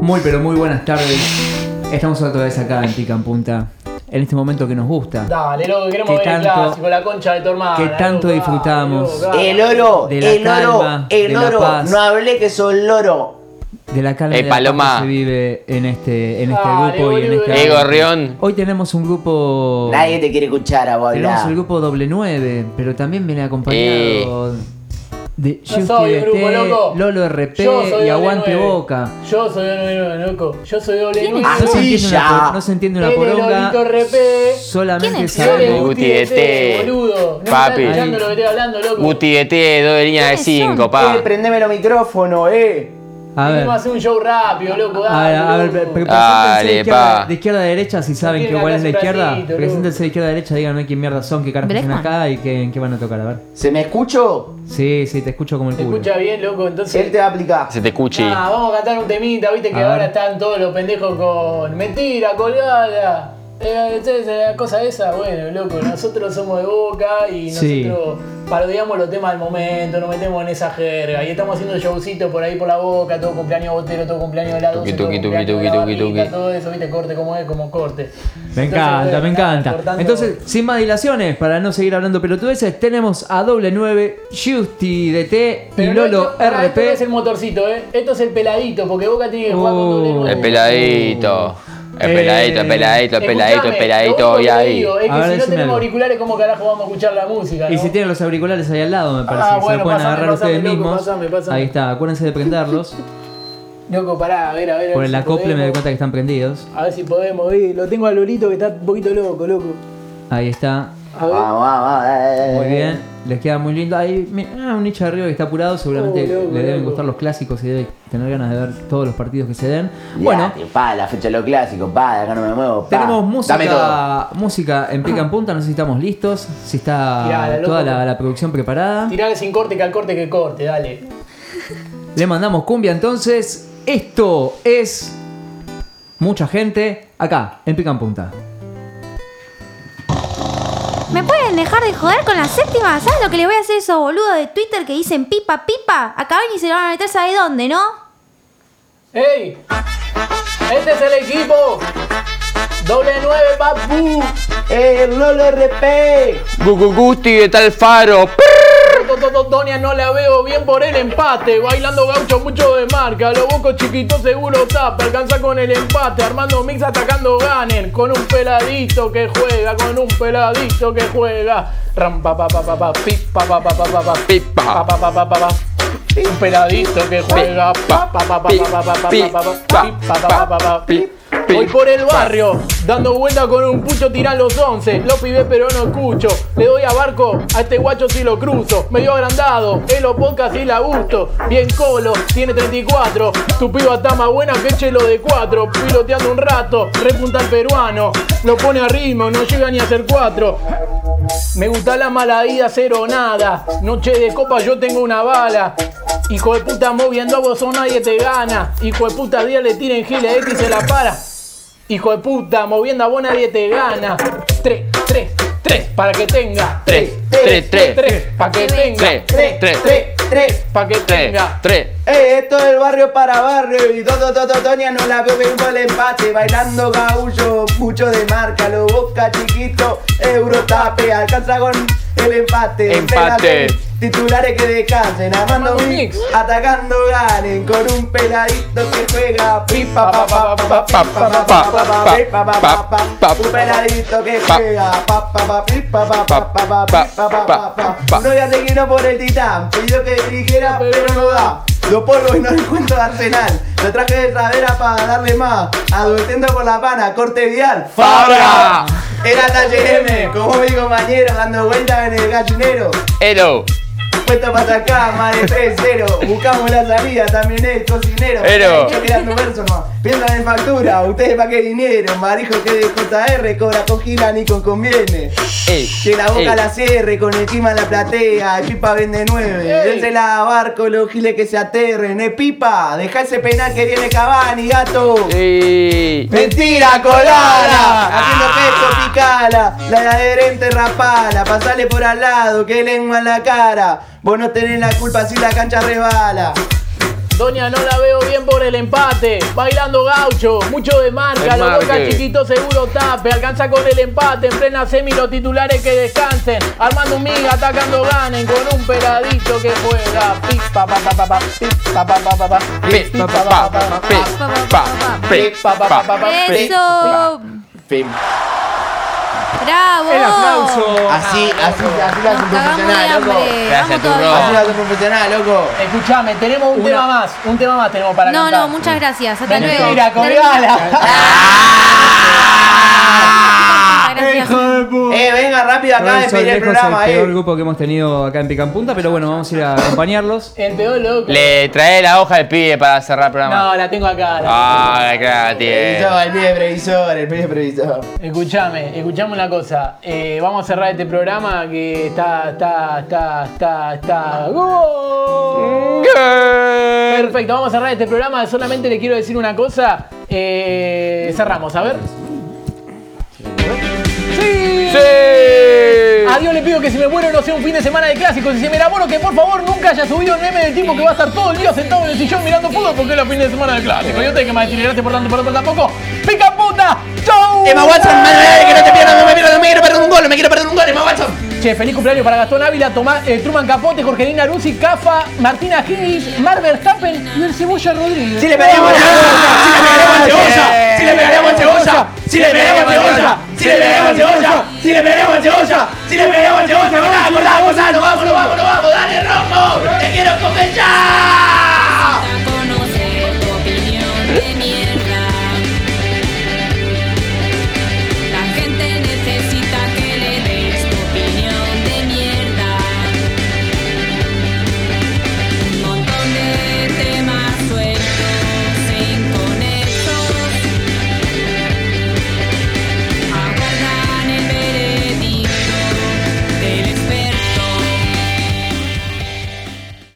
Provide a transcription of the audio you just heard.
Muy pero muy buenas tardes. Estamos otra vez acá en Pica en Punta. En este momento que nos gusta. Dale, loco, queremos Que ver el tanto- clásico, la concha de tu hermana. que tanto loco, disfrutamos. loco, El oro, De la el oro, calma, el de la oro. paz. No hablé que soy loro. De la calma Eh, la que se vive en este, en este Dale, grupo y en este Eh, Gorrión. Hoy tenemos un grupo. Nadie te quiere escuchar a vos Tenemos el grupo doble 9, pero también viene acompañado de Yo soy DT, grupo, loco. Lolo RP y Aguante Boca. Yo soy doble 9, loco. Yo soy doble 9. Ah, no se, entiende una, no se entiende una poronga. Solamente sabemos. Guti DT. Boludo. No Papi. Escuchando lo que estoy hablando, loco. Guti DT, doble línea de 5, pa. Eh, prendeme los micrófonos, eh. A ver. Hacer un show rápido, loco. A ver, Dale, a ver, loco. Dale, de, izquierda, pa. de izquierda a derecha si saben que cuál acá es la izquierda. loco. Preséntense de izquierda a derecha, díganme quién mierda son, qué caras hacen acá y qué, en qué van a tocar. A ver. ¿Se me escucho? Sí, sí, te escucho como el ¿Te culo. escucha bien, loco? Entonces. Él te va a aplicar. Se te escuche. Ah, vamos a cantar un temita, viste que A ver. ahora están todos los pendejos con mentira, colgada. Eh, esa- esa cosa esa, bueno, loco, nosotros somos de boca y Sí. nosotros parodiamos los temas del momento, nos metemos en esa jerga y estamos haciendo showcitos por ahí por la boca, todo cumpleaños botero, todo cumpleaños de la 12, Tuqui, todo cumpleaños de la barriga, todo eso, viste, corte como es, como corte. Me Entonces, encanta, me nada, encanta. cortando- Entonces, sin más dilaciones, para no seguir hablando pelotudeces, tenemos a doble 9, Justi DT y Pero Lolo no, pará, Esto no es el RP. motorcito, ¿eh? Esto es el peladito, porque Boca tiene que jugar con doble Oh. nueve. El peladito. El Eh, peladito, el peladito, el peladito, el peladito, lo único y que ahí. digo Es A que ver, si no tenemos algo. auriculares, ¿cómo carajo vamos a escuchar la música? Y si tienen los auriculares ahí al lado, me parece. Ah, se bueno, los pueden pasame, agarrar pasame, ustedes loco, mismos. pasame, pasame. Ahí está, acuérdense de prenderlos. Loco, pará, a ver, a ver. a Por ver el si acople me doy cuenta que están prendidos. A ver si podemos, vi, lo tengo a Lolito que está un poquito loco, loco. Ahí está. A ver. Vamos, vamos, eh. Muy bien, les queda muy lindo. Ahí, mi- ah, un nicho de arriba que está apurado, seguramente Oh, loco, le deben loco. gustar los clásicos y debe tener ganas de ver todos los partidos que se den. Ya, Bueno, tío, pa, la fecha de lo clásico, pa, acá no me muevo. pa. tenemos música, música en pica en punta, no sé si estamos listos, si está Tirala, toda la, la producción preparada. Tirale sin corte, que al corte que corte, dale. Le mandamos cumbia entonces. Esto es mucha gente acá en pica en punta. ¿Me pueden dejar de joder con la séptima? ¿Sabes lo que le voy a hacer a esos boludos de Twitter que dicen pipa, pipa? Acaban y se lo van a meter, ¿sabe dónde, no? ¡Ey! Este es el equipo. Doble nueve, papu. ¡Eh, el Lolo RP! Gugu Gusti de tal faro. Doña no la veo bien por el empate. Bailando gaucho mucho de marca. Los bocos chiquitos seguro tapa. Alcanza con el empate. Armando mix atacando ganen. Con un peladito que juega. Con un peladito que juega. Ram pa pa pa pa pa. Pi pa pa pa pa pa pa. Pipa. Pa pa pa pa pa. Un peladito que juega. Pa pa pa pa pa pa pa pa pa pa pa pa pa pa. Voy por el barrio, dando vuelta con un pucho, tiran los 11. Lo pibé pero no escucho. Le doy a barco, a este guacho si lo cruzo. Medio agrandado, él lo podcast y la gusto. Bien colo, tiene 34. Tu piba está más buena que chelo de 4. Piloteando un rato, repunta al peruano. Lo pone a ritmo, no llega ni a ser 4. Me gusta la mala vida, cero nada. Noche de copa, yo tengo una bala. Hijo de puta, moviendo a vos nadie te gana. Hijo de puta, día le tiren giles X y se la para. Hijo de puta, moviendo a vos nadie te gana. Tres, tres, tres, para que tenga. Tres, tres, tres. tres, para que tenga. Tres, tres, tres, tres, tres, para que tenga. tres. Eh, esto es barrio para barrio y todo, todo, todo, Toña no la veo por el empate, bailando gaullo, mucho de marca, lo boca chiquito, Eurotape, alcanza con el empate. Empate. Titulares que descansen, Armando Armando Mix, atacando ganen, con un peladito que juega, pipa pa pa pa pa pa pa pa pa pa pipa pa pa pa un peladito que juega, pa pa pa pipa pa pa pa pa pa pa pa uno ya se guinó por el titán, pidió que dirigiera pero no da. Lo polvo y no encuentro de Arsenal. Lo traje de Travera para darle más. Adultendo por la pana, corte vial. ¡Fabra! Era taller M, como mi compañero, dando vueltas en el gallinero. Ero. Puesto para acá, más de 3-0. Buscamos la salida, también es cocinero. Ero. Yo quedando verso nomás. Piensan en factura, ustedes pa' qué dinero. Marijo que de JR cobra con gira ni con conviene. Ey. Que la boca ey. la cierre, con el clima la platea, el pipa vende nueve. Ey. Dénsela a barco, los giles que se aterren. Eh, pipa, deja ese penal que viene Cavani, gato. Ey. Mentira, colada, haciendo pecho picala, la de adherente rapala, pasale por al lado, que lengua en la cara, vos no tenés la culpa si la cancha resbala. Doña no la veo bien por el empate. Bailando gaucho, mucho de marca. El Los boca marque. chiquitos seguro tape. Alcanza con el empate. En plena semi los titulares que descansen. Armando un miga, atacando ganen. Con un peladito que juega. Pi, pa, pa, pa, pa, pa, pi, pa, pa, pa, pa, pa, pi, Pi, pa, pa, pa, pa, pa, pa, pi, pa, pa, pi, pa, pa, pa, pa, pa, pi, Eso. Fin. Bravo. El aplauso. Así, así, así lo hace un Nos cagamos de profesional, loco. hambre. Gracias, Vamos turro. todavía. Así lo hace un profesional, loco. Escuchame, tenemos un tema más. Un tema más tenemos para No, cantar. no, muchas gracias. Hasta luego. Mentira. Eh, venga rápido acá a despedir el programa, el peor eh. grupo que hemos tenido acá en Picampunta, pero bueno, vamos a ir a acompañarlos. El peor loco. Le trae la hoja del pibe para cerrar el programa. No, la tengo acá. la- Ah, tiene. Previsor, el pibe previsor, el pibe previsor. Escuchame, escuchame una cosa. Eh, vamos a cerrar este programa que está, está, está, está, está. ¡Gol! Perfecto, vamos a cerrar este programa. Solamente le quiero decir una cosa. Eh, cerramos, a ver. A Dios le pido que si me muero no sea un fin de semana de clásicos. Y si me enamoro, que por favor nunca haya subido un meme del tipo que va a estar todo el día sentado en el sillón mirando fútbol porque es la fin de semana de clásicos. Yo tengo que más decirle gracias por tanto, por otro tampoco. ¡Pica puta! ¡Chau! Emma Watson, madre, que no te pierdas, no me pierdas, no me quiero perder un gol, no me quiero perder un gol, Emma Watson. Che, feliz cumpleaños para Gastón Ávila, Tomás, eh, Truman Capote, Jorgelina Ruzzi, Cafa, Martina Higgins, Mar Verstappen y el Cebolla Rodríguez. Si le pegaríamos cebolla, si le pegaríamos cebolla, si le pegaríamos cebolla, si le pegaríamos cebolla, si le cebolla, si le pegaríamos cebolla, si le pegaríamos cebolla, vamos, vamos, vamos, vamos, vamos, dale rojo, te quiero comer.